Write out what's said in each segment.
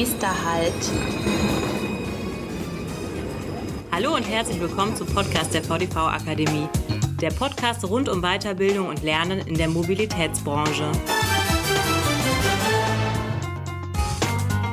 Nächster Halt. Hallo und herzlich willkommen zum Podcast der VDV Akademie. Der Podcast rund um Weiterbildung und Lernen in der Mobilitätsbranche.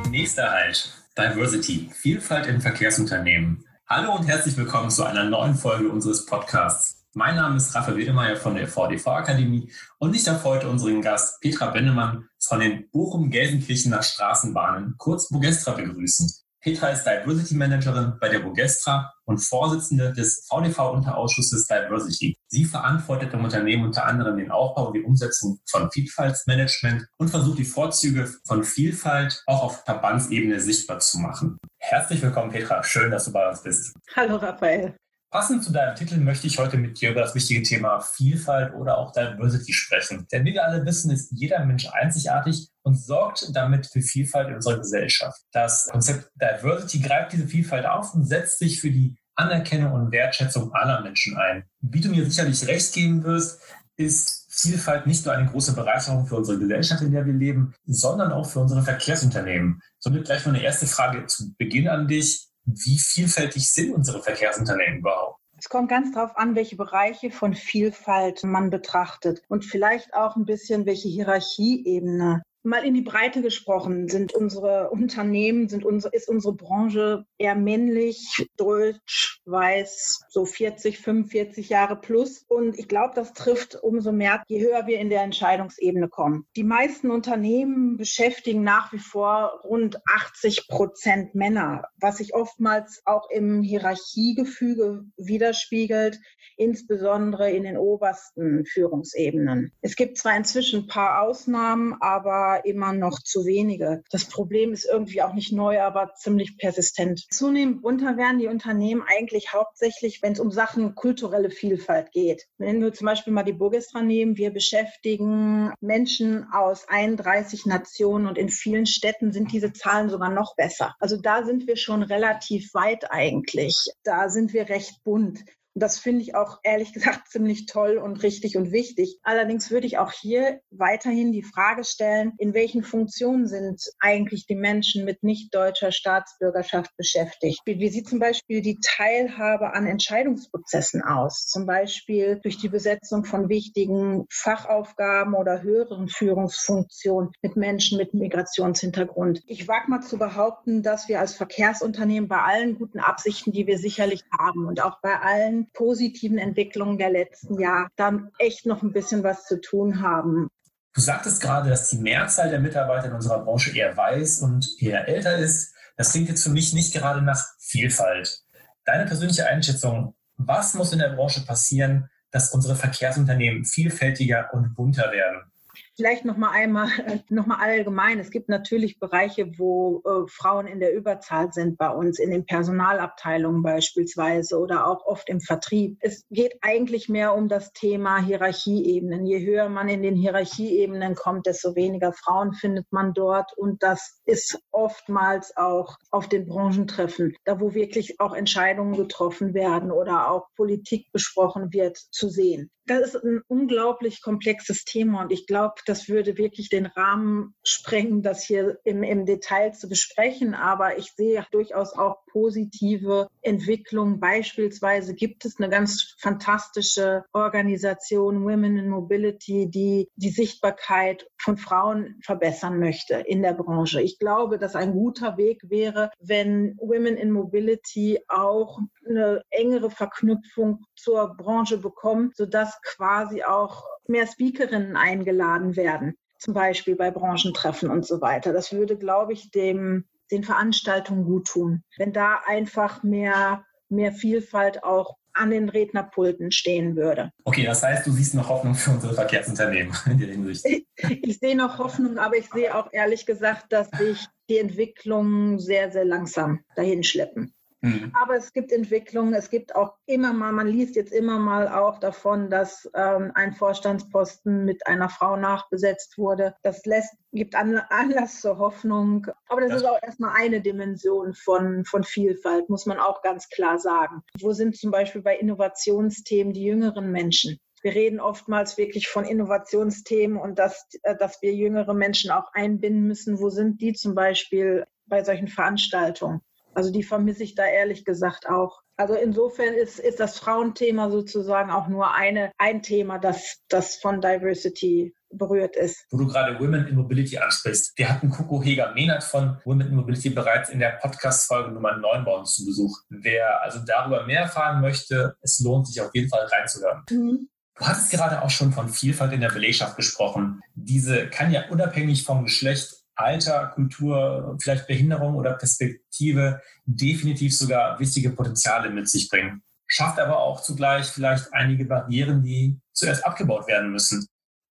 Nächster Halt. Diversity. Vielfalt in Verkehrsunternehmen. Hallo und herzlich willkommen zu einer neuen Folge unseres Podcasts. Mein Name ist Raphael Wedemeyer von der VDV Akademie und ich darf heute unseren Gast Petra Bennemann von den Bochum-Gelsenkirchener Straßenbahnen, kurz Bogestra, begrüßen. Petra ist Diversity Managerin bei der Bogestra und Vorsitzende des VDV-Unterausschusses Diversity. Sie verantwortet im Unternehmen unter anderem den Aufbau und die Umsetzung von Vielfaltsmanagement und versucht die Vorzüge von Vielfalt auch auf Verbandsebene sichtbar zu machen. Herzlich willkommen, Petra. Schön, dass du bei uns bist. Hallo, Raphael. Passend zu deinem Titel möchte ich heute mit dir über das wichtige Thema Vielfalt oder auch Diversity sprechen. Denn wie wir alle wissen, ist jeder Mensch einzigartig und sorgt damit für Vielfalt in unserer Gesellschaft. Das Konzept Diversity greift diese Vielfalt auf und setzt sich für die Anerkennung und Wertschätzung aller Menschen ein. Wie du mir sicherlich recht geben wirst, ist Vielfalt nicht nur eine große Bereicherung für unsere Gesellschaft, in der wir leben, sondern auch für unsere Verkehrsunternehmen. Somit gleich mal eine erste Frage zu Beginn an dich wie vielfältig sind unsere Verkehrsunternehmen überhaupt? Es kommt ganz darauf an, welche Bereiche von Vielfalt man betrachtet und vielleicht auch ein bisschen, welche Hierarchieebene Mal in die Breite gesprochen, sind unsere Unternehmen, sind unsere, ist unsere Branche eher männlich, deutsch, weiß, so 40, 45 Jahre plus. Und ich glaube, das trifft umso mehr, je höher wir in der Entscheidungsebene kommen. Die meisten Unternehmen beschäftigen nach wie vor rund 80 Prozent Männer, was sich oftmals auch im Hierarchiegefüge widerspiegelt, insbesondere in den obersten Führungsebenen. Es gibt zwar inzwischen ein paar Ausnahmen, aber immer noch zu wenige. Das Problem ist irgendwie auch nicht neu, aber ziemlich persistent. Zunehmend runter werden die Unternehmen eigentlich hauptsächlich, wenn es um Sachen kulturelle Vielfalt geht. Wenn wir zum Beispiel mal die Burgestra nehmen, wir beschäftigen Menschen aus 31 Nationen und in vielen Städten sind diese Zahlen sogar noch besser. Also da sind wir schon relativ weit eigentlich. Da sind wir recht bunt. Das finde ich auch ehrlich gesagt ziemlich toll und richtig und wichtig. Allerdings würde ich auch hier weiterhin die Frage stellen, in welchen Funktionen sind eigentlich die Menschen mit nicht deutscher Staatsbürgerschaft beschäftigt? Wie sieht zum Beispiel die Teilhabe an Entscheidungsprozessen aus? Zum Beispiel durch die Besetzung von wichtigen Fachaufgaben oder höheren Führungsfunktionen mit Menschen mit Migrationshintergrund. Ich wage mal zu behaupten, dass wir als Verkehrsunternehmen bei allen guten Absichten, die wir sicherlich haben und auch bei allen positiven Entwicklungen der letzten Jahre dann echt noch ein bisschen was zu tun haben. Du sagtest gerade, dass die Mehrzahl der Mitarbeiter in unserer Branche eher weiß und eher älter ist. Das klingt jetzt für mich nicht gerade nach Vielfalt. Deine persönliche Einschätzung, was muss in der Branche passieren, dass unsere Verkehrsunternehmen vielfältiger und bunter werden? Vielleicht noch mal einmal noch mal allgemein. Es gibt natürlich Bereiche, wo äh, Frauen in der Überzahl sind bei uns, in den Personalabteilungen beispielsweise oder auch oft im Vertrieb. Es geht eigentlich mehr um das Thema Hierarchieebenen. Je höher man in den Hierarchieebenen kommt, desto weniger Frauen findet man dort. Und das ist oftmals auch auf den Branchentreffen, da wo wirklich auch Entscheidungen getroffen werden oder auch Politik besprochen wird, zu sehen das ist ein unglaublich komplexes Thema und ich glaube, das würde wirklich den Rahmen sprengen, das hier im, im Detail zu besprechen. Aber ich sehe durchaus auch positive Entwicklungen. Beispielsweise gibt es eine ganz fantastische Organisation Women in Mobility, die die Sichtbarkeit von Frauen verbessern möchte in der Branche. Ich glaube, dass ein guter Weg wäre, wenn Women in Mobility auch eine engere Verknüpfung zur Branche bekommen, sodass quasi auch mehr Speakerinnen eingeladen werden, zum Beispiel bei Branchentreffen und so weiter. Das würde, glaube ich, dem, den Veranstaltungen gut tun, wenn da einfach mehr, mehr Vielfalt auch an den Rednerpulten stehen würde. Okay, das heißt, du siehst noch Hoffnung für unsere Verkehrsunternehmen in der Hinsicht. Ich, ich sehe noch Hoffnung, aber ich sehe auch ehrlich gesagt, dass sich die Entwicklungen sehr, sehr langsam dahin schleppen. Mhm. Aber es gibt Entwicklungen, es gibt auch immer mal, man liest jetzt immer mal auch davon, dass ähm, ein Vorstandsposten mit einer Frau nachbesetzt wurde. Das lässt, gibt an, Anlass zur Hoffnung. Aber das, das ist auch erstmal eine Dimension von, von Vielfalt, muss man auch ganz klar sagen. Wo sind zum Beispiel bei Innovationsthemen die jüngeren Menschen? wir reden oftmals wirklich von Innovationsthemen und dass, äh, dass wir jüngere Menschen auch einbinden müssen. Wo sind die zum Beispiel bei solchen Veranstaltungen. Also die vermisse ich da ehrlich gesagt auch. Also insofern ist, ist das Frauenthema sozusagen auch nur eine, ein Thema, das, das von Diversity berührt ist. Wo du gerade Women in Mobility ansprichst. Wir hatten Coco Heger-Mehnert von Women in Mobility bereits in der Podcast-Folge Nummer 9 bei uns zu Besuch. Wer also darüber mehr erfahren möchte, es lohnt sich auf jeden Fall reinzuhören. Mhm. Du hattest gerade auch schon von Vielfalt in der Belegschaft gesprochen. Diese kann ja unabhängig vom Geschlecht Alter, Kultur, vielleicht Behinderung oder Perspektive definitiv sogar wichtige Potenziale mit sich bringen. Schafft aber auch zugleich vielleicht einige Barrieren, die zuerst abgebaut werden müssen.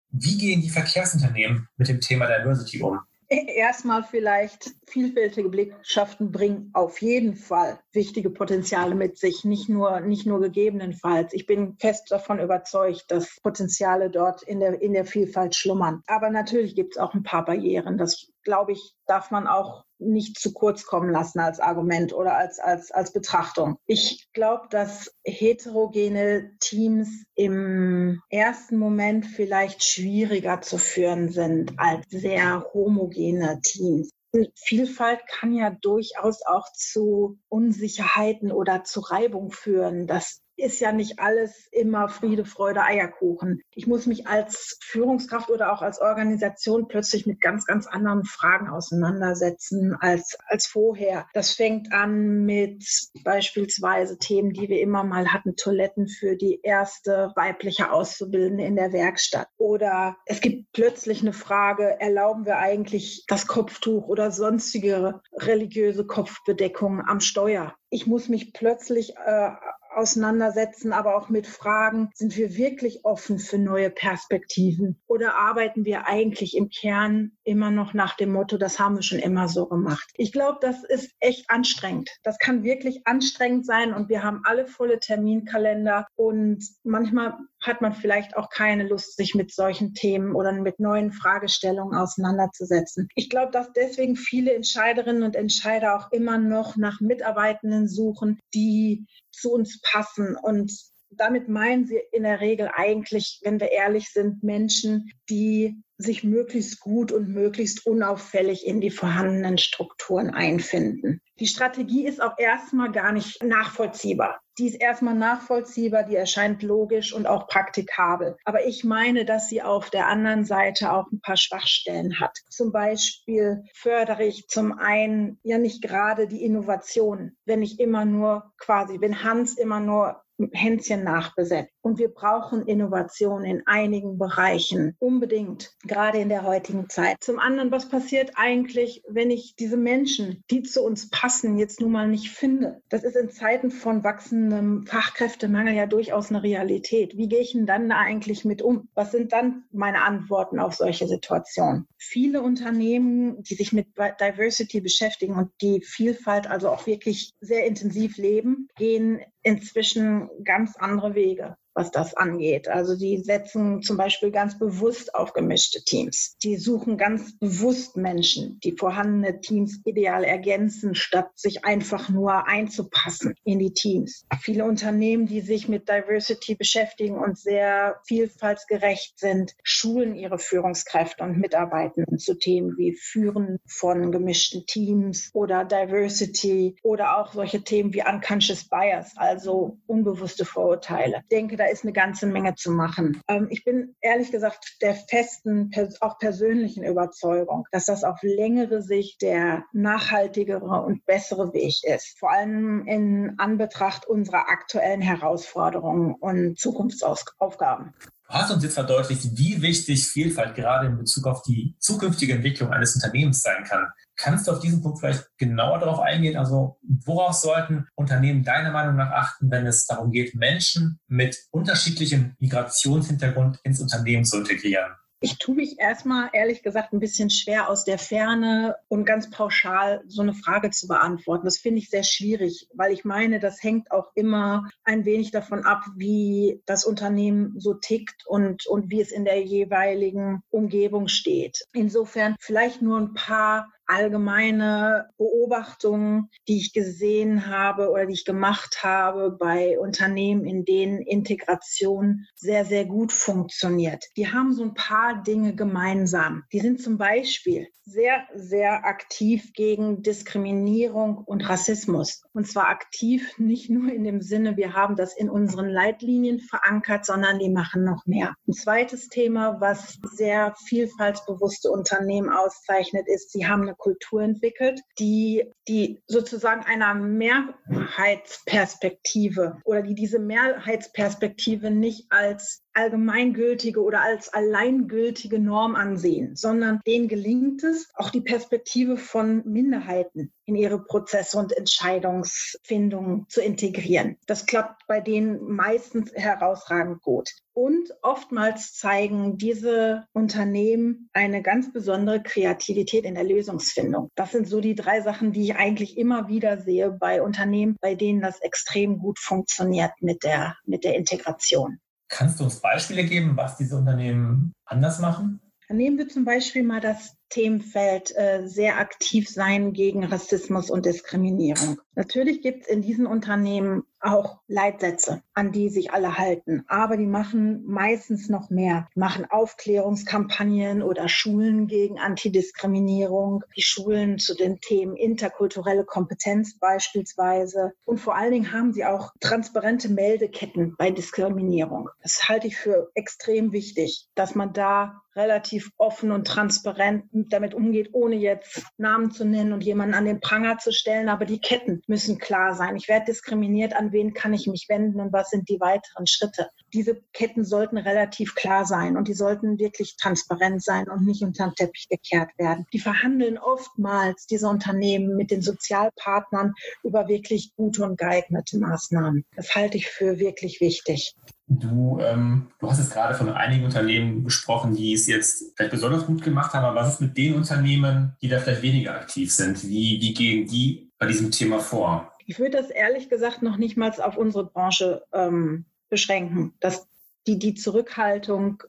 Wie gehen die Verkehrsunternehmen mit dem Thema Diversity um? Erstmal vielleicht vielfältige Blickschaften bringen auf jeden Fall wichtige Potenziale mit sich, nicht nur, nicht nur gegebenenfalls. Ich bin fest davon überzeugt, dass Potenziale dort in der, in der Vielfalt schlummern. Aber natürlich gibt es auch ein paar Barrieren. Das, glaube ich, darf man auch nicht zu kurz kommen lassen als Argument oder als, als, als Betrachtung. Ich glaube, dass heterogene Teams im ersten Moment vielleicht schwieriger zu führen sind als sehr homogene Teams. Vielfalt kann ja durchaus auch zu Unsicherheiten oder zu Reibung führen. Das ist ja nicht alles immer Friede, Freude, Eierkuchen. Ich muss mich als Führungskraft oder auch als Organisation plötzlich mit ganz, ganz anderen Fragen auseinandersetzen als, als vorher. Das fängt an mit beispielsweise Themen, die wir immer mal hatten, Toiletten für die erste weibliche Auszubildende in der Werkstatt. Oder es gibt plötzlich eine Frage, erlauben wir eigentlich das Kopftuch oder sonstige religiöse Kopfbedeckung am Steuer? Ich muss mich plötzlich äh, auseinandersetzen, aber auch mit Fragen, sind wir wirklich offen für neue Perspektiven oder arbeiten wir eigentlich im Kern immer noch nach dem Motto, das haben wir schon immer so gemacht. Ich glaube, das ist echt anstrengend. Das kann wirklich anstrengend sein und wir haben alle volle Terminkalender und manchmal hat man vielleicht auch keine Lust, sich mit solchen Themen oder mit neuen Fragestellungen auseinanderzusetzen. Ich glaube, dass deswegen viele Entscheiderinnen und Entscheider auch immer noch nach Mitarbeitenden suchen, die zu uns passen. Und damit meinen sie in der Regel eigentlich, wenn wir ehrlich sind, Menschen, die sich möglichst gut und möglichst unauffällig in die vorhandenen Strukturen einfinden. Die Strategie ist auch erstmal gar nicht nachvollziehbar. Die ist erstmal nachvollziehbar, die erscheint logisch und auch praktikabel. Aber ich meine, dass sie auf der anderen Seite auch ein paar Schwachstellen hat. Zum Beispiel fördere ich zum einen ja nicht gerade die Innovation, wenn ich immer nur quasi, wenn Hans immer nur Hänschen nachbesetzt. Und wir brauchen Innovation in einigen Bereichen unbedingt, gerade in der heutigen Zeit. Zum anderen, was passiert eigentlich, wenn ich diese Menschen, die zu uns passen, jetzt nun mal nicht finde? Das ist in Zeiten von wachsendem Fachkräftemangel ja durchaus eine Realität. Wie gehe ich denn dann da eigentlich mit um? Was sind dann meine Antworten auf solche Situationen? Viele Unternehmen, die sich mit Diversity beschäftigen und die Vielfalt also auch wirklich sehr intensiv leben, gehen inzwischen ganz andere Wege was das angeht. Also die setzen zum Beispiel ganz bewusst auf gemischte Teams. Die suchen ganz bewusst Menschen, die vorhandene Teams ideal ergänzen, statt sich einfach nur einzupassen in die Teams. Viele Unternehmen, die sich mit Diversity beschäftigen und sehr vielfaltsgerecht sind, schulen ihre Führungskräfte und Mitarbeitenden zu Themen wie Führen von gemischten Teams oder Diversity oder auch solche Themen wie Unconscious Bias, also unbewusste Vorurteile. Ich denke, da ist eine ganze Menge zu machen. Ähm, ich bin ehrlich gesagt der festen, auch persönlichen Überzeugung, dass das auf längere Sicht der nachhaltigere und bessere Weg ist. Vor allem in Anbetracht unserer aktuellen Herausforderungen und Zukunftsaufgaben. Du hast uns jetzt verdeutlicht, wie wichtig Vielfalt gerade in Bezug auf die zukünftige Entwicklung eines Unternehmens sein kann. Kannst du auf diesen Punkt vielleicht genauer darauf eingehen? Also worauf sollten Unternehmen deiner Meinung nach achten, wenn es darum geht, Menschen mit unterschiedlichem Migrationshintergrund ins Unternehmen zu integrieren? Ich tue mich erstmal ehrlich gesagt ein bisschen schwer aus der Ferne und ganz pauschal so eine Frage zu beantworten. Das finde ich sehr schwierig, weil ich meine, das hängt auch immer ein wenig davon ab, wie das Unternehmen so tickt und, und wie es in der jeweiligen Umgebung steht. Insofern vielleicht nur ein paar allgemeine Beobachtungen, die ich gesehen habe oder die ich gemacht habe bei Unternehmen, in denen Integration sehr, sehr gut funktioniert. Die haben so ein paar Dinge gemeinsam. Die sind zum Beispiel sehr, sehr aktiv gegen Diskriminierung und Rassismus. Und zwar aktiv nicht nur in dem Sinne, wir haben das in unseren Leitlinien verankert, sondern die machen noch mehr. Ein zweites Thema, was sehr vielfaltsbewusste Unternehmen auszeichnet, ist, sie haben eine Kultur entwickelt, die, die sozusagen einer Mehrheitsperspektive oder die diese Mehrheitsperspektive nicht als allgemeingültige oder als alleingültige Norm ansehen, sondern denen gelingt es, auch die Perspektive von Minderheiten in ihre Prozesse und Entscheidungsfindungen zu integrieren. Das klappt bei denen meistens herausragend gut. Und oftmals zeigen diese Unternehmen eine ganz besondere Kreativität in der Lösungsfindung. Das sind so die drei Sachen, die ich eigentlich immer wieder sehe bei Unternehmen, bei denen das extrem gut funktioniert mit der, mit der Integration. Kannst du uns Beispiele geben, was diese Unternehmen anders machen? Nehmen wir zum Beispiel mal das Themenfeld äh, sehr aktiv sein gegen Rassismus und Diskriminierung. Natürlich gibt es in diesen Unternehmen auch Leitsätze, an die sich alle halten, aber die machen meistens noch mehr. Die machen Aufklärungskampagnen oder Schulen gegen Antidiskriminierung, die Schulen zu den Themen interkulturelle Kompetenz beispielsweise. Und vor allen Dingen haben sie auch transparente Meldeketten bei Diskriminierung. Das halte ich für extrem wichtig, dass man da relativ offen und transparent damit umgeht, ohne jetzt Namen zu nennen und jemanden an den Pranger zu stellen. Aber die Ketten müssen klar sein. Ich werde diskriminiert, an wen kann ich mich wenden und was sind die weiteren Schritte. Diese Ketten sollten relativ klar sein und die sollten wirklich transparent sein und nicht unter den Teppich gekehrt werden. Die verhandeln oftmals diese Unternehmen mit den Sozialpartnern über wirklich gute und geeignete Maßnahmen. Das halte ich für wirklich wichtig. Du, ähm, du hast jetzt gerade von einigen Unternehmen gesprochen, die es jetzt vielleicht besonders gut gemacht haben. Aber was ist mit den Unternehmen, die da vielleicht weniger aktiv sind? Wie, wie gehen die bei diesem Thema vor? Ich würde das ehrlich gesagt noch nicht mal auf unsere Branche ähm, beschränken. Dass die, die Zurückhaltung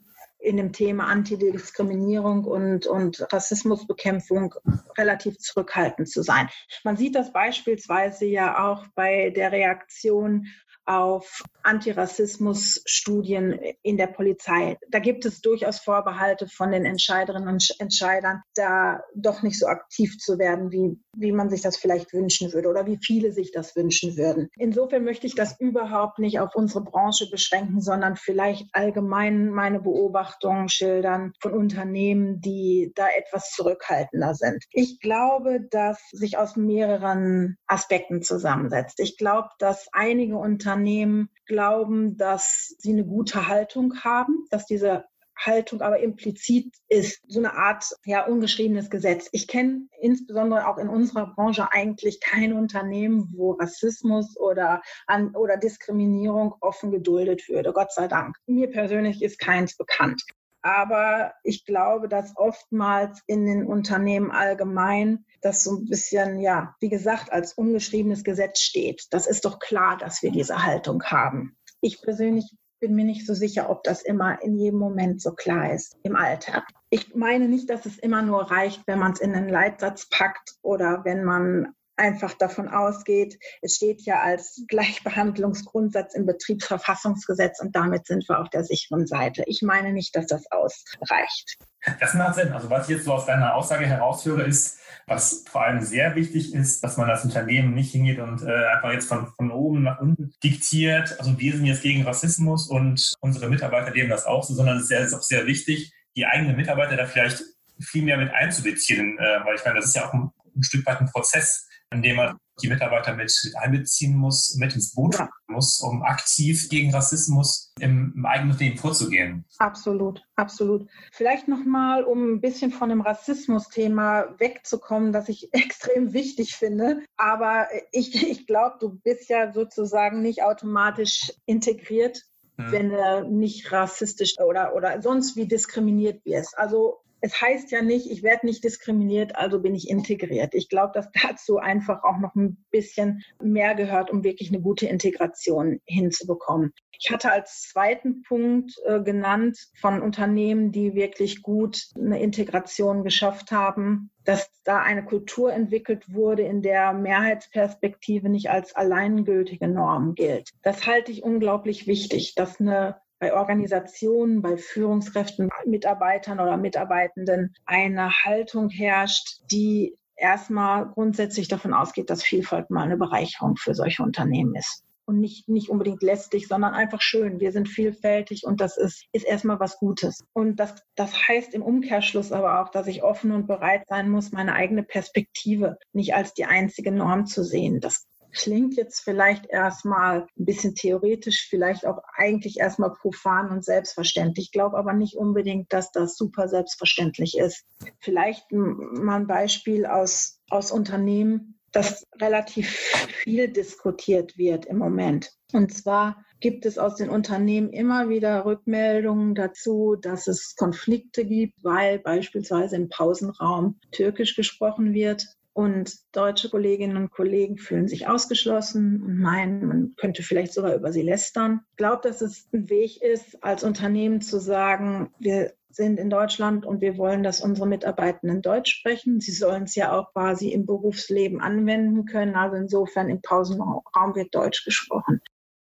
in dem Thema Antidiskriminierung und, und Rassismusbekämpfung relativ zurückhaltend zu sein. Man sieht das beispielsweise ja auch bei der Reaktion auf Antirassismus-Studien in der Polizei. Da gibt es durchaus Vorbehalte von den Entscheiderinnen und Entscheidern, da doch nicht so aktiv zu werden, wie, wie man sich das vielleicht wünschen würde oder wie viele sich das wünschen würden. Insofern möchte ich das überhaupt nicht auf unsere Branche beschränken, sondern vielleicht allgemein meine Beobachtungen schildern von Unternehmen, die da etwas zurückhaltender sind. Ich glaube, dass sich aus mehreren Aspekten zusammensetzt. Ich glaube, dass einige Unternehmen glauben, dass sie eine gute Haltung haben, dass diese Haltung aber implizit ist, so eine Art ja, ungeschriebenes Gesetz. Ich kenne insbesondere auch in unserer Branche eigentlich kein Unternehmen, wo Rassismus oder, an, oder Diskriminierung offen geduldet würde, Gott sei Dank. Mir persönlich ist keins bekannt. Aber ich glaube, dass oftmals in den Unternehmen allgemein das so ein bisschen, ja, wie gesagt, als ungeschriebenes Gesetz steht. Das ist doch klar, dass wir diese Haltung haben. Ich persönlich bin mir nicht so sicher, ob das immer in jedem Moment so klar ist im Alltag. Ich meine nicht, dass es immer nur reicht, wenn man es in einen Leitsatz packt oder wenn man einfach davon ausgeht, es steht ja als Gleichbehandlungsgrundsatz im Betriebsverfassungsgesetz und damit sind wir auf der sicheren Seite. Ich meine nicht, dass das ausreicht. Das macht Sinn. Also was ich jetzt so aus deiner Aussage heraushöre, ist, was vor allem sehr wichtig ist, dass man als Unternehmen nicht hingeht und äh, einfach jetzt von, von oben nach unten diktiert. Also wir sind jetzt gegen Rassismus und unsere Mitarbeiter leben das auch so, sondern es ist, sehr, ist auch sehr wichtig, die eigenen Mitarbeiter da vielleicht viel mehr mit einzubeziehen, äh, weil ich meine, das ist ja auch ein, ein Stück weit ein Prozess, indem man die Mitarbeiter mit, einbeziehen muss, mit ins Boot ja. muss, um aktiv gegen Rassismus im, im, eigenen Unternehmen vorzugehen. Absolut, absolut. Vielleicht nochmal, um ein bisschen von dem Rassismus-Thema wegzukommen, das ich extrem wichtig finde. Aber ich, ich glaube, du bist ja sozusagen nicht automatisch integriert, hm. wenn du nicht rassistisch oder, oder sonst wie diskriminiert wirst. Also es heißt ja nicht, ich werde nicht diskriminiert, also bin ich integriert. Ich glaube, dass dazu einfach auch noch ein bisschen mehr gehört, um wirklich eine gute Integration hinzubekommen. Ich hatte als zweiten Punkt äh, genannt von Unternehmen, die wirklich gut eine Integration geschafft haben, dass da eine Kultur entwickelt wurde, in der Mehrheitsperspektive nicht als alleingültige Norm gilt. Das halte ich unglaublich wichtig, dass eine bei Organisationen, bei Führungskräften, Mitarbeitern oder Mitarbeitenden eine Haltung herrscht, die erstmal grundsätzlich davon ausgeht, dass Vielfalt mal eine Bereicherung für solche Unternehmen ist. Und nicht, nicht unbedingt lästig, sondern einfach schön. Wir sind vielfältig und das ist, ist erstmal was Gutes. Und das, das heißt im Umkehrschluss aber auch, dass ich offen und bereit sein muss, meine eigene Perspektive nicht als die einzige Norm zu sehen. Das klingt jetzt vielleicht erstmal ein bisschen theoretisch, vielleicht auch eigentlich erstmal profan und selbstverständlich. Ich glaube aber nicht unbedingt, dass das super selbstverständlich ist. Vielleicht mal ein Beispiel aus, aus Unternehmen, das relativ viel diskutiert wird im Moment. Und zwar gibt es aus den Unternehmen immer wieder Rückmeldungen dazu, dass es Konflikte gibt, weil beispielsweise im Pausenraum Türkisch gesprochen wird. Und deutsche Kolleginnen und Kollegen fühlen sich ausgeschlossen und meinen, man könnte vielleicht sogar über sie lästern. Ich glaube, dass es ein Weg ist, als Unternehmen zu sagen, wir sind in Deutschland und wir wollen, dass unsere Mitarbeitenden Deutsch sprechen. Sie sollen es ja auch quasi im Berufsleben anwenden können. Also insofern im Pausenraum wird Deutsch gesprochen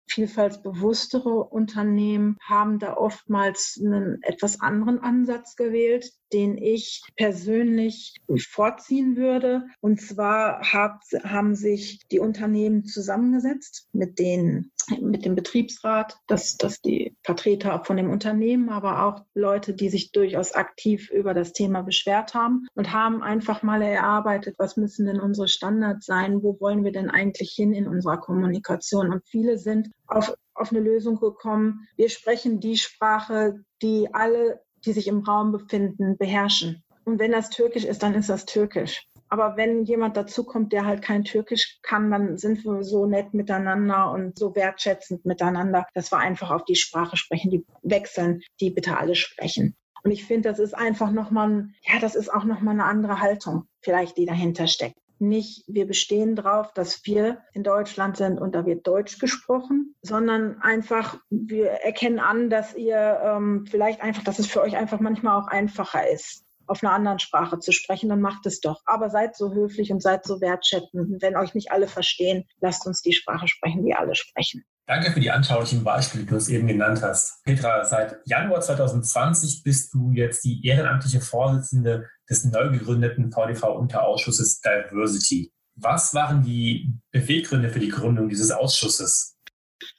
vielfaltsbewusstere Unternehmen haben da oftmals einen etwas anderen Ansatz gewählt, den ich persönlich vorziehen würde. Und zwar hab, haben sich die Unternehmen zusammengesetzt mit den mit dem Betriebsrat, dass, dass die Vertreter von dem Unternehmen, aber auch Leute, die sich durchaus aktiv über das Thema beschwert haben und haben einfach mal erarbeitet, was müssen denn unsere Standards sein, wo wollen wir denn eigentlich hin in unserer Kommunikation. Und viele sind auf, auf eine Lösung gekommen. Wir sprechen die Sprache, die alle, die sich im Raum befinden, beherrschen. Und wenn das Türkisch ist, dann ist das Türkisch. Aber wenn jemand dazukommt, der halt kein Türkisch kann, dann sind wir so nett miteinander und so wertschätzend miteinander, dass wir einfach auf die Sprache sprechen, die wechseln, die bitte alle sprechen. Und ich finde, das ist einfach nochmal, ja, das ist auch nochmal eine andere Haltung, vielleicht, die dahinter steckt nicht, wir bestehen darauf, dass wir in Deutschland sind und da wird Deutsch gesprochen, sondern einfach, wir erkennen an, dass ihr ähm, vielleicht einfach, dass es für euch einfach manchmal auch einfacher ist, auf einer anderen Sprache zu sprechen, dann macht es doch. Aber seid so höflich und seid so wertschätzend. Wenn euch nicht alle verstehen, lasst uns die Sprache sprechen, die alle sprechen. Danke für die anschaulichen Beispiele, die du es eben genannt hast. Petra, seit Januar 2020 bist du jetzt die ehrenamtliche Vorsitzende des neu gegründeten VDV-Unterausschusses Diversity. Was waren die Beweggründe für die Gründung dieses Ausschusses?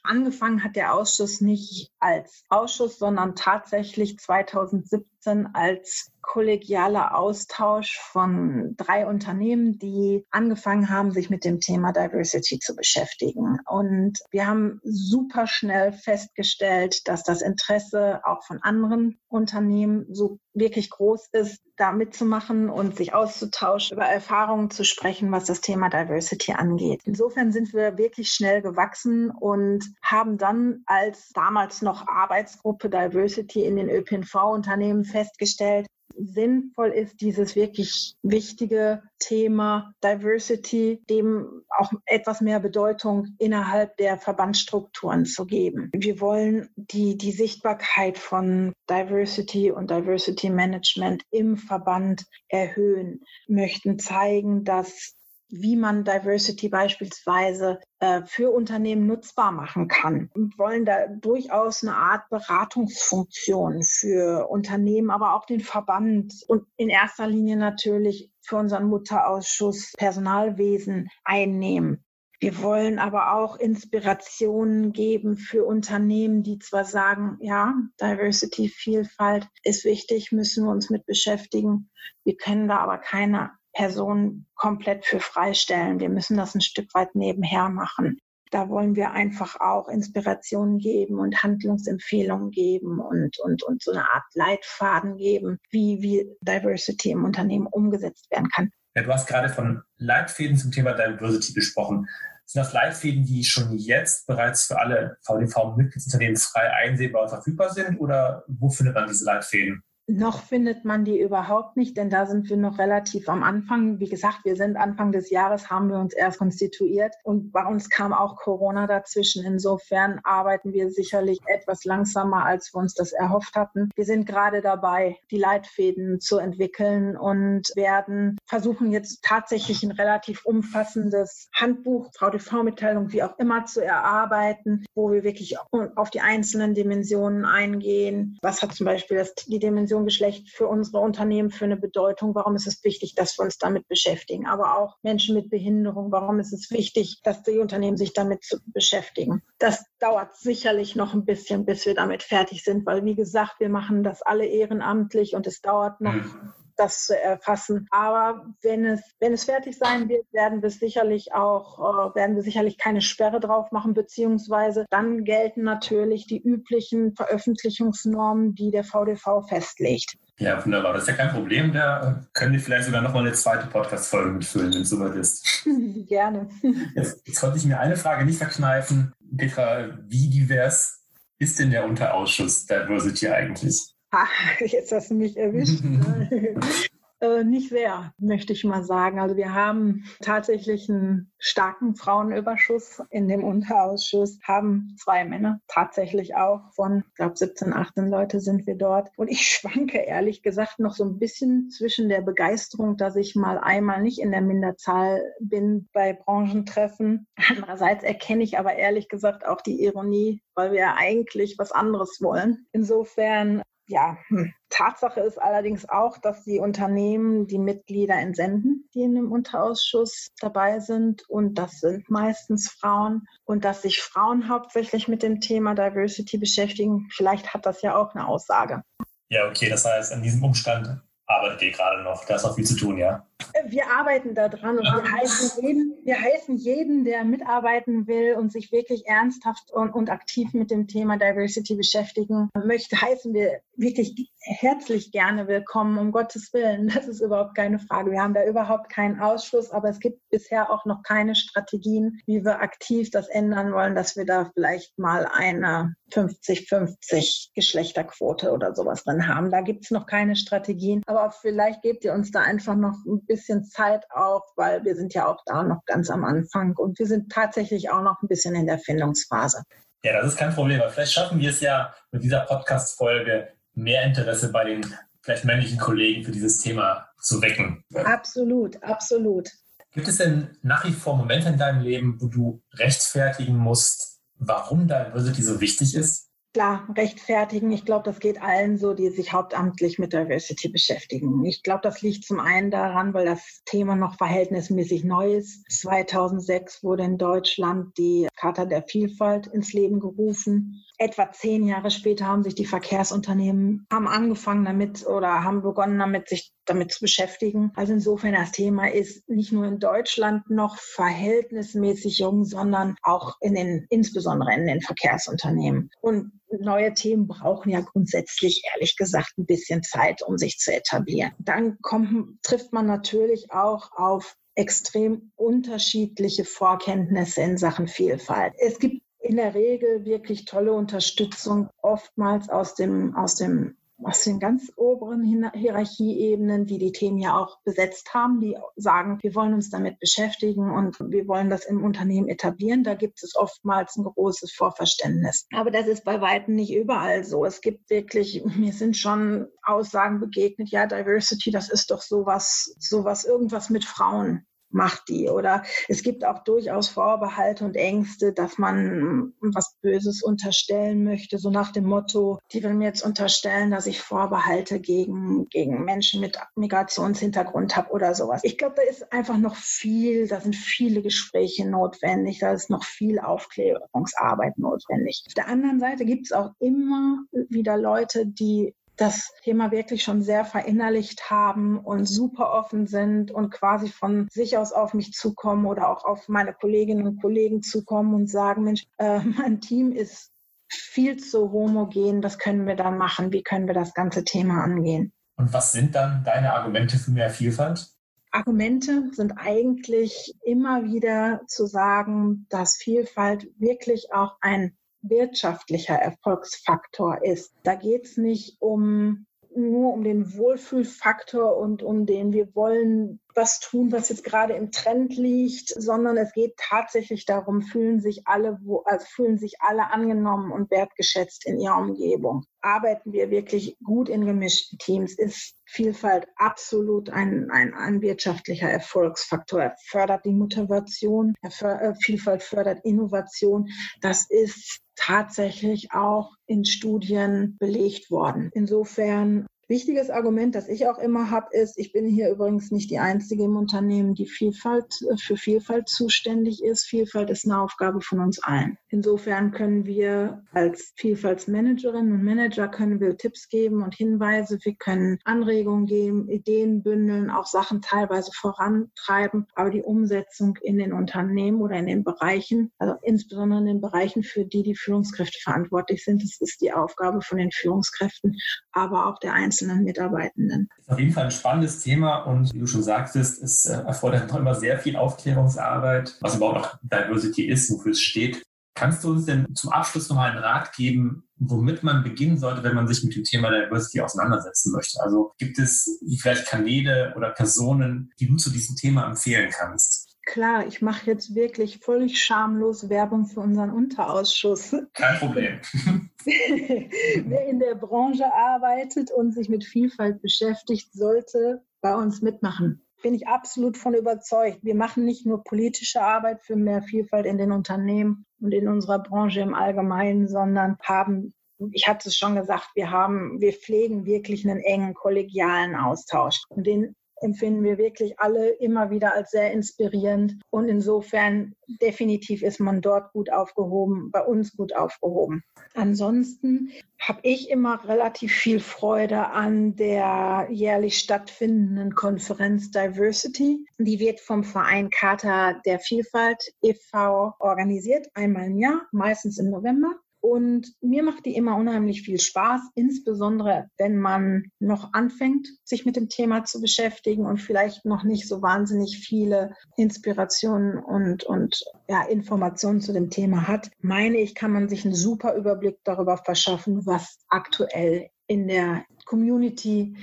Angefangen hat der Ausschuss nicht als Ausschuss, sondern tatsächlich 2017 als kollegialer Austausch von drei Unternehmen, die angefangen haben, sich mit dem Thema Diversity zu beschäftigen. Und wir haben super schnell festgestellt, dass das Interesse auch von anderen Unternehmen so wirklich groß ist, da mitzumachen und sich auszutauschen, über Erfahrungen zu sprechen, was das Thema Diversity angeht. Insofern sind wir wirklich schnell gewachsen und haben dann als damals noch Arbeitsgruppe Diversity in den ÖPNV-Unternehmen festgestellt, sinnvoll ist, dieses wirklich wichtige Thema Diversity, dem auch etwas mehr Bedeutung innerhalb der Verbandsstrukturen zu geben. Wir wollen die, die Sichtbarkeit von Diversity und Diversity Management im Verband erhöhen, möchten zeigen, dass wie man Diversity beispielsweise äh, für Unternehmen nutzbar machen kann und wollen da durchaus eine Art Beratungsfunktion für Unternehmen, aber auch den Verband und in erster Linie natürlich für unseren Mutterausschuss Personalwesen einnehmen. Wir wollen aber auch Inspirationen geben für Unternehmen, die zwar sagen, ja, Diversity, Vielfalt ist wichtig, müssen wir uns mit beschäftigen. Wir können da aber keine Personen komplett für freistellen. Wir müssen das ein Stück weit nebenher machen. Da wollen wir einfach auch Inspirationen geben und Handlungsempfehlungen geben und, und, und so eine Art Leitfaden geben, wie, wie Diversity im Unternehmen umgesetzt werden kann. Ja, du hast gerade von Leitfäden zum Thema Diversity gesprochen. Sind das Leitfäden, die schon jetzt bereits für alle VDV-Mitgliedsunternehmen frei einsehbar und verfügbar sind oder wo findet man diese Leitfäden? Noch findet man die überhaupt nicht, denn da sind wir noch relativ am Anfang. Wie gesagt, wir sind Anfang des Jahres, haben wir uns erst konstituiert und bei uns kam auch Corona dazwischen. Insofern arbeiten wir sicherlich etwas langsamer, als wir uns das erhofft hatten. Wir sind gerade dabei, die Leitfäden zu entwickeln und werden versuchen jetzt tatsächlich ein relativ umfassendes Handbuch, VDV-Mitteilung, wie auch immer zu erarbeiten, wo wir wirklich auf die einzelnen Dimensionen eingehen. Was hat zum Beispiel das, die Dimension Geschlecht für unsere Unternehmen für eine Bedeutung? Warum ist es wichtig, dass wir uns damit beschäftigen? Aber auch Menschen mit Behinderung. Warum ist es wichtig, dass die Unternehmen sich damit beschäftigen? Das dauert sicherlich noch ein bisschen, bis wir damit fertig sind, weil wie gesagt, wir machen das alle ehrenamtlich und es dauert noch. Mhm das zu erfassen. Aber wenn es, wenn es fertig sein wird, werden wir sicherlich auch, äh, werden wir sicherlich keine Sperre drauf machen, beziehungsweise dann gelten natürlich die üblichen Veröffentlichungsnormen, die der VDV festlegt. Ja, wunderbar. Das ist ja kein Problem. Da können wir vielleicht sogar noch mal eine zweite Podcast-Folge mitfüllen, wenn es soweit ist. Gerne. Jetzt, jetzt konnte ich mir eine Frage nicht verkneifen. Petra, wie divers ist denn der Unterausschuss Diversity eigentlich? Ha, jetzt hast du mich erwischt. Äh, nicht sehr, möchte ich mal sagen. Also wir haben tatsächlich einen starken Frauenüberschuss in dem Unterausschuss, haben zwei Männer tatsächlich auch von, ich glaube, 17, 18 Leute sind wir dort. Und ich schwanke ehrlich gesagt noch so ein bisschen zwischen der Begeisterung, dass ich mal einmal nicht in der Minderzahl bin bei Branchentreffen. Andererseits erkenne ich aber ehrlich gesagt auch die Ironie, weil wir eigentlich was anderes wollen. Insofern ja, hm. Tatsache ist allerdings auch, dass die Unternehmen die Mitglieder entsenden, die in dem Unterausschuss dabei sind. Und das sind meistens Frauen. Und dass sich Frauen hauptsächlich mit dem Thema Diversity beschäftigen, vielleicht hat das ja auch eine Aussage. Ja, okay, das heißt, an diesem Umstand arbeitet ihr gerade noch. Da ist noch viel zu tun, ja? Wir arbeiten da dran und wir heißen, jeden, wir heißen jeden, der mitarbeiten will und sich wirklich ernsthaft und, und aktiv mit dem Thema Diversity beschäftigen möchte, heißen wir wirklich herzlich gerne willkommen, um Gottes Willen. Das ist überhaupt keine Frage. Wir haben da überhaupt keinen Ausschluss, aber es gibt bisher auch noch keine Strategien, wie wir aktiv das ändern wollen, dass wir da vielleicht mal eine 50-50 Geschlechterquote oder sowas drin haben. Da gibt es noch keine Strategien, aber vielleicht gebt ihr uns da einfach noch ein bisschen Zeit auch, weil wir sind ja auch da noch ganz am Anfang und wir sind tatsächlich auch noch ein bisschen in der Findungsphase. Ja, das ist kein Problem. Vielleicht schaffen wir es ja mit dieser Podcast-Folge mehr Interesse bei den vielleicht männlichen Kollegen für dieses Thema zu wecken. Absolut, absolut. Gibt es denn nach wie vor Momente in deinem Leben, wo du rechtfertigen musst, warum Diversity so wichtig ist? Klar, rechtfertigen. Ich glaube, das geht allen so, die sich hauptamtlich mit Diversity beschäftigen. Ich glaube, das liegt zum einen daran, weil das Thema noch verhältnismäßig neu ist. 2006 wurde in Deutschland die Charta der Vielfalt ins Leben gerufen. Etwa zehn Jahre später haben sich die Verkehrsunternehmen haben angefangen damit oder haben begonnen damit, sich damit zu beschäftigen. Also insofern das Thema ist nicht nur in Deutschland noch verhältnismäßig jung, sondern auch in den, insbesondere in den Verkehrsunternehmen. Und neue Themen brauchen ja grundsätzlich, ehrlich gesagt, ein bisschen Zeit, um sich zu etablieren. Dann kommt, trifft man natürlich auch auf extrem unterschiedliche Vorkenntnisse in Sachen Vielfalt. Es gibt in der Regel wirklich tolle Unterstützung, oftmals aus dem, aus dem aus den ganz oberen Hierarchieebenen, die die Themen ja auch besetzt haben, die sagen, wir wollen uns damit beschäftigen und wir wollen das im Unternehmen etablieren. Da gibt es oftmals ein großes Vorverständnis. Aber das ist bei weitem nicht überall so. Es gibt wirklich, mir sind schon Aussagen begegnet, ja, Diversity, das ist doch sowas, sowas, irgendwas mit Frauen macht die. Oder es gibt auch durchaus Vorbehalte und Ängste, dass man was Böses unterstellen möchte, so nach dem Motto, die will mir jetzt unterstellen, dass ich Vorbehalte gegen, gegen Menschen mit Migrationshintergrund habe oder sowas. Ich glaube, da ist einfach noch viel, da sind viele Gespräche notwendig, da ist noch viel Aufklärungsarbeit notwendig. Auf der anderen Seite gibt es auch immer wieder Leute, die das Thema wirklich schon sehr verinnerlicht haben und super offen sind und quasi von sich aus auf mich zukommen oder auch auf meine Kolleginnen und Kollegen zukommen und sagen, Mensch, äh, mein Team ist viel zu homogen, was können wir da machen? Wie können wir das ganze Thema angehen? Und was sind dann deine Argumente für mehr Vielfalt? Argumente sind eigentlich immer wieder zu sagen, dass Vielfalt wirklich auch ein wirtschaftlicher Erfolgsfaktor ist. Da geht es nicht um nur um den Wohlfühlfaktor und um den wir wollen was tun, was jetzt gerade im Trend liegt, sondern es geht tatsächlich darum, fühlen sich alle, also fühlen sich alle angenommen und wertgeschätzt in ihrer Umgebung. Arbeiten wir wirklich gut in gemischten Teams, ist Vielfalt absolut ein, ein, ein wirtschaftlicher Erfolgsfaktor. Er fördert die Motivation, för äh, Vielfalt fördert Innovation. Das ist tatsächlich auch in Studien belegt worden. Insofern Wichtiges Argument, das ich auch immer habe, ist, ich bin hier übrigens nicht die Einzige im Unternehmen, die Vielfalt, äh, für Vielfalt zuständig ist. Vielfalt ist eine Aufgabe von uns allen. Insofern können wir als Vielfaltsmanagerinnen und Manager können wir Tipps geben und Hinweise. Wir können Anregungen geben, Ideen bündeln, auch Sachen teilweise vorantreiben. Aber die Umsetzung in den Unternehmen oder in den Bereichen, also insbesondere in den Bereichen, für die die Führungskräfte verantwortlich sind, das ist die Aufgabe von den Führungskräften, aber auch der einzelnen einzelnen Mitarbeitenden. Das ist auf jeden Fall ein spannendes Thema und wie du schon sagtest, es erfordert noch immer sehr viel Aufklärungsarbeit, was überhaupt auch Diversity ist, wofür es steht. Kannst du uns denn zum Abschluss nochmal einen Rat geben, womit man beginnen sollte, wenn man sich mit dem Thema Diversity auseinandersetzen möchte? Also gibt es vielleicht Kanäle oder Personen, die du zu diesem Thema empfehlen kannst? Klar, ich mache jetzt wirklich völlig schamlos Werbung für unseren Unterausschuss. Kein Problem. Wer in der Branche arbeitet und sich mit Vielfalt beschäftigt, sollte bei uns mitmachen. Bin ich absolut von überzeugt. Wir machen nicht nur politische Arbeit für mehr Vielfalt in den Unternehmen und in unserer Branche im Allgemeinen, sondern haben ich hatte es schon gesagt, wir haben, wir pflegen wirklich einen engen kollegialen Austausch. Und den empfinden wir wirklich alle immer wieder als sehr inspirierend. Und insofern definitiv ist man dort gut aufgehoben, bei uns gut aufgehoben. Ansonsten habe ich immer relativ viel Freude an der jährlich stattfindenden Konferenz Diversity. Die wird vom Verein Charta der Vielfalt e.V. organisiert, einmal im Jahr, meistens im November. Und mir macht die immer unheimlich viel Spaß, insbesondere wenn man noch anfängt, sich mit dem Thema zu beschäftigen und vielleicht noch nicht so wahnsinnig viele Inspirationen und, und ja, Informationen zu dem Thema hat. Meine ich, kann man sich einen super Überblick darüber verschaffen, was aktuell in der Community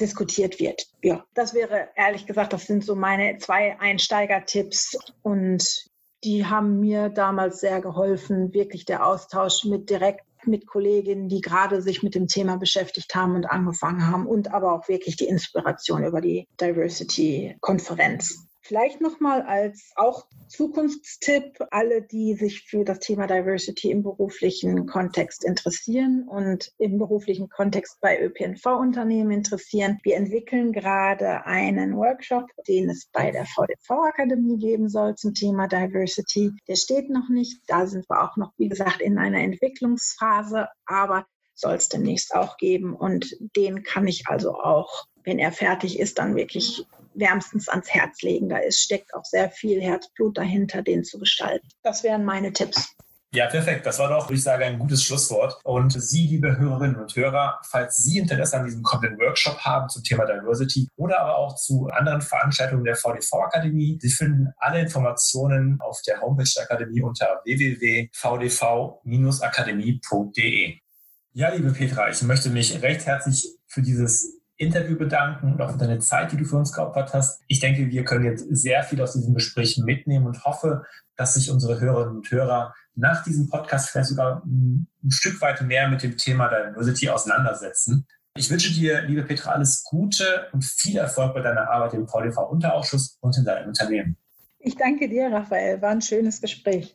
diskutiert wird. Ja, das wäre ehrlich gesagt, das sind so meine zwei Einsteigertipps und die haben mir damals sehr geholfen, wirklich der Austausch mit direkt mit Kolleginnen, die gerade sich mit dem Thema beschäftigt haben und angefangen haben und aber auch wirklich die Inspiration über die Diversity-Konferenz. Vielleicht nochmal als auch Zukunftstipp, alle, die sich für das Thema Diversity im beruflichen Kontext interessieren und im beruflichen Kontext bei ÖPNV-Unternehmen interessieren. Wir entwickeln gerade einen Workshop, den es bei der VDV-Akademie geben soll zum Thema Diversity. Der steht noch nicht. Da sind wir auch noch, wie gesagt, in einer Entwicklungsphase, aber soll es demnächst auch geben. Und den kann ich also auch, wenn er fertig ist, dann wirklich wärmstens ans Herz legen. Da ist, steckt auch sehr viel Herzblut dahinter, den zu gestalten. Das wären meine Tipps. Ja, perfekt. Das war doch, würde ich sagen, ein gutes Schlusswort. Und Sie, liebe Hörerinnen und Hörer, falls Sie Interesse an diesem Content Workshop haben zum Thema Diversity oder aber auch zu anderen Veranstaltungen der VDV-Akademie, Sie finden alle Informationen auf der Homepage der Akademie unter www.vdv-akademie.de. Ja, liebe Petra, ich möchte mich recht herzlich für dieses Interview bedanken und auch für deine Zeit, die du für uns geopfert hast. Ich denke, wir können jetzt sehr viel aus diesem Gespräch mitnehmen und hoffe, dass sich unsere Hörerinnen und Hörer nach diesem Podcast vielleicht sogar ein Stück weit mehr mit dem Thema Diversity auseinandersetzen. Ich wünsche dir, liebe Petra, alles Gute und viel Erfolg bei deiner Arbeit im VDV-Unterausschuss und in deinem Unternehmen. Ich danke dir, Raphael. War ein schönes Gespräch.